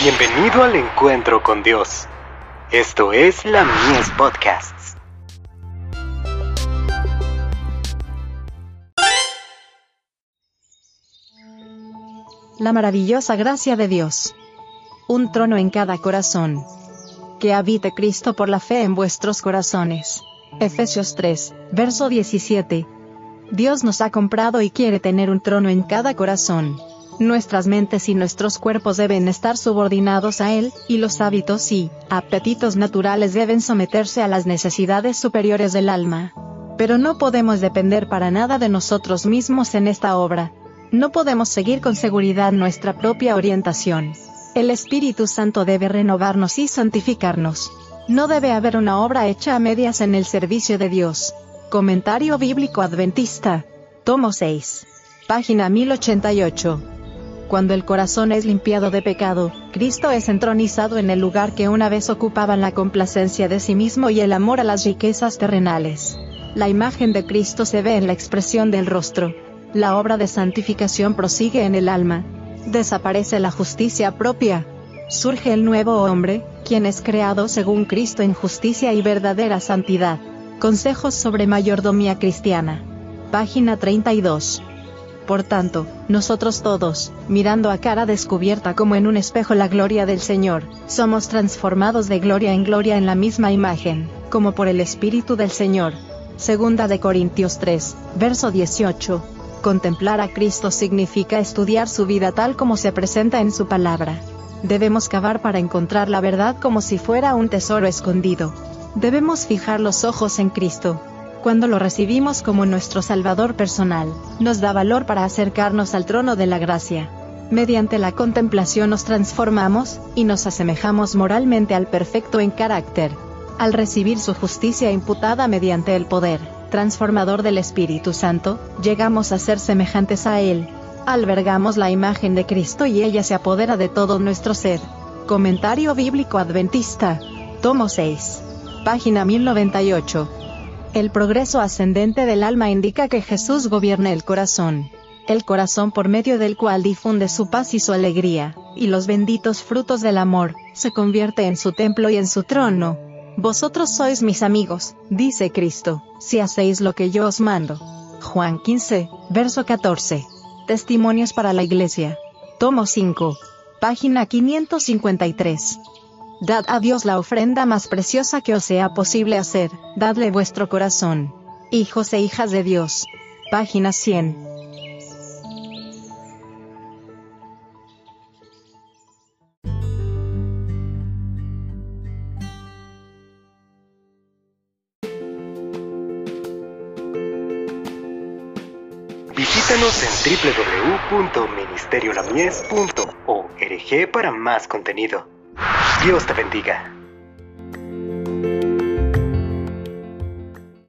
Bienvenido al encuentro con Dios. Esto es la Mies Podcasts. La maravillosa gracia de Dios. Un trono en cada corazón. Que habite Cristo por la fe en vuestros corazones. Efesios 3, verso 17. Dios nos ha comprado y quiere tener un trono en cada corazón. Nuestras mentes y nuestros cuerpos deben estar subordinados a Él, y los hábitos y apetitos naturales deben someterse a las necesidades superiores del alma. Pero no podemos depender para nada de nosotros mismos en esta obra. No podemos seguir con seguridad nuestra propia orientación. El Espíritu Santo debe renovarnos y santificarnos. No debe haber una obra hecha a medias en el servicio de Dios. Comentario Bíblico Adventista. Tomo 6. Página 1088. Cuando el corazón es limpiado de pecado, Cristo es entronizado en el lugar que una vez ocupaban la complacencia de sí mismo y el amor a las riquezas terrenales. La imagen de Cristo se ve en la expresión del rostro. La obra de santificación prosigue en el alma. Desaparece la justicia propia. Surge el nuevo hombre, quien es creado según Cristo en justicia y verdadera santidad. Consejos sobre mayordomía cristiana. Página 32. Por tanto, nosotros todos, mirando a cara descubierta como en un espejo la gloria del Señor, somos transformados de gloria en gloria en la misma imagen, como por el Espíritu del Señor. Segunda de Corintios 3, verso 18. Contemplar a Cristo significa estudiar su vida tal como se presenta en su palabra. Debemos cavar para encontrar la verdad como si fuera un tesoro escondido. Debemos fijar los ojos en Cristo, cuando lo recibimos como nuestro Salvador personal, nos da valor para acercarnos al trono de la gracia. Mediante la contemplación nos transformamos, y nos asemejamos moralmente al perfecto en carácter. Al recibir su justicia imputada mediante el poder transformador del Espíritu Santo, llegamos a ser semejantes a Él. Albergamos la imagen de Cristo y ella se apodera de todo nuestro ser. Comentario Bíblico Adventista. Tomo 6. Página 1098. El progreso ascendente del alma indica que Jesús gobierna el corazón. El corazón por medio del cual difunde su paz y su alegría, y los benditos frutos del amor, se convierte en su templo y en su trono. Vosotros sois mis amigos, dice Cristo, si hacéis lo que yo os mando. Juan 15, verso 14. Testimonios para la Iglesia. Tomo 5. Página 553. Dad a Dios la ofrenda más preciosa que os sea posible hacer, dadle vuestro corazón. Hijos e hijas de Dios. Página 100. Visítanos en www.ministeriolamies.org para más contenido. Dios te bendiga.